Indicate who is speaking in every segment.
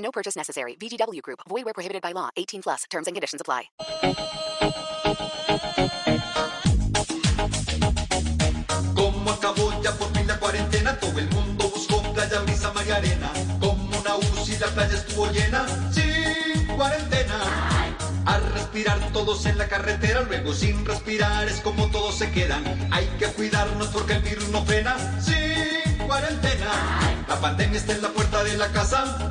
Speaker 1: No purchase necessary. VGW Group. Void where prohibited by law. 18 plus. Terms and conditions apply.
Speaker 2: Como acabó ya por fin la cuarentena, todo el mundo buscó playa, brisa, mar y arena. Como una UCI la playa estuvo llena, sin cuarentena. A respirar todos en la carretera, luego sin respirar es como todos se quedan. Hay que cuidarnos porque el virus no frena, sin cuarentena. La pandemia está en la puerta de la casa,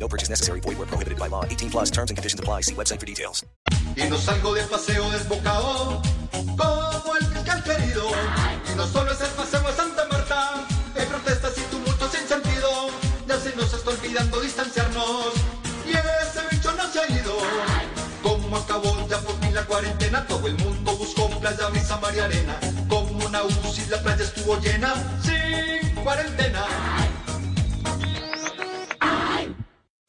Speaker 3: No purchase necessary. Void where prohibited by law. 18 plus terms and conditions apply. See website for details.
Speaker 2: Y no salgo de paseo desbocado, como el fiscal querido. Y no solo es el paseo de Santa Marta, hay protestas y tumultos sin sentido. Ya se nos está olvidando distanciarnos, y ese bicho no se ha ido. Como acabó ya por fin la cuarentena, todo el mundo buscó playa, brisa, mar y arena. Como una UCI la playa estuvo llena, sin cuarentena.